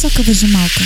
Соковыжималка.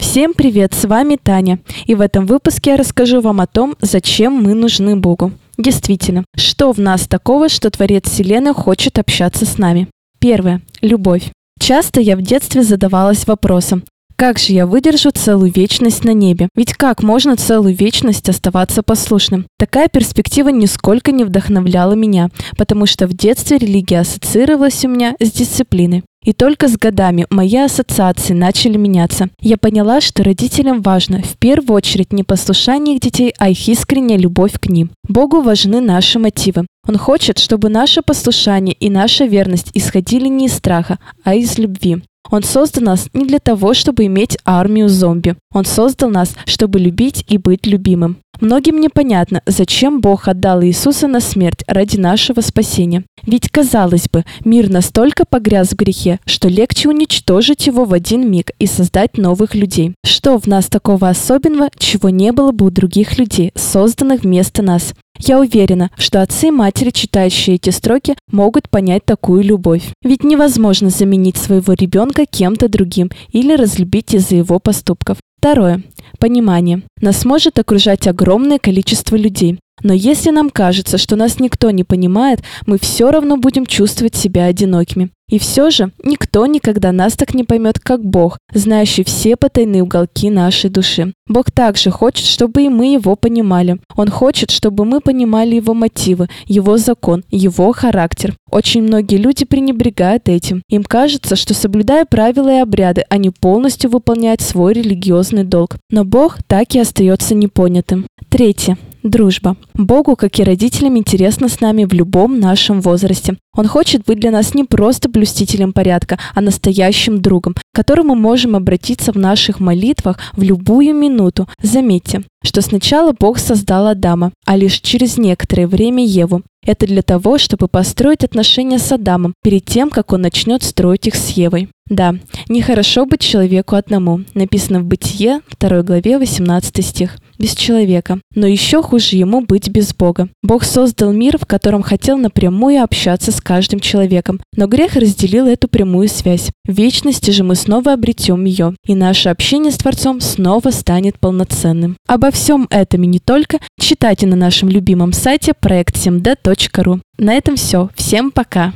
Всем привет, с вами Таня. И в этом выпуске я расскажу вам о том, зачем мы нужны Богу. Действительно, что в нас такого, что Творец Вселенной хочет общаться с нами? Первое. Любовь. Часто я в детстве задавалась вопросом, как же я выдержу целую вечность на небе? Ведь как можно целую вечность оставаться послушным? Такая перспектива нисколько не вдохновляла меня, потому что в детстве религия ассоциировалась у меня с дисциплиной. И только с годами мои ассоциации начали меняться. Я поняла, что родителям важно в первую очередь не послушание их детей, а их искренняя любовь к ним. Богу важны наши мотивы. Он хочет, чтобы наше послушание и наша верность исходили не из страха, а из любви. Он создал нас не для того, чтобы иметь армию зомби. Он создал нас, чтобы любить и быть любимым. Многим непонятно, зачем Бог отдал Иисуса на смерть ради нашего спасения. Ведь, казалось бы, мир настолько погряз в грехе, что легче уничтожить его в один миг и создать новых людей. Что в нас такого особенного, чего не было бы у других людей, созданных вместо нас? Я уверена, что отцы и матери, читающие эти строки, могут понять такую любовь. Ведь невозможно заменить своего ребенка кем-то другим или разлюбить из-за его поступков. Второе. Понимание. Нас может окружать огромное количество людей. Но если нам кажется, что нас никто не понимает, мы все равно будем чувствовать себя одинокими. И все же никто никогда нас так не поймет, как Бог, знающий все потайные уголки нашей души. Бог также хочет, чтобы и мы Его понимали. Он хочет, чтобы мы понимали Его мотивы, Его закон, Его характер. Очень многие люди пренебрегают этим. Им кажется, что соблюдая правила и обряды, они полностью выполняют свой религиозный долг. Но Бог так и остается непонятым. Третье. Дружба. Богу, как и родителям, интересно с нами в любом нашем возрасте. Он хочет быть для нас не просто блюстителем порядка, а настоящим другом, к которому мы можем обратиться в наших молитвах в любую минуту. Заметьте, что сначала Бог создал Адама, а лишь через некоторое время Еву. Это для того, чтобы построить отношения с Адамом перед тем, как он начнет строить их с Евой. Да, нехорошо быть человеку одному. Написано в Бытие, 2 главе, 18 стих без человека. Но еще хуже ему быть без Бога. Бог создал мир, в котором хотел напрямую общаться с каждым человеком. Но грех разделил эту прямую связь. В вечности же мы снова обретем ее, и наше общение с Творцом снова станет полноценным. Обо всем этом и не только читайте на нашем любимом сайте проект7d.ru. На этом все. Всем пока!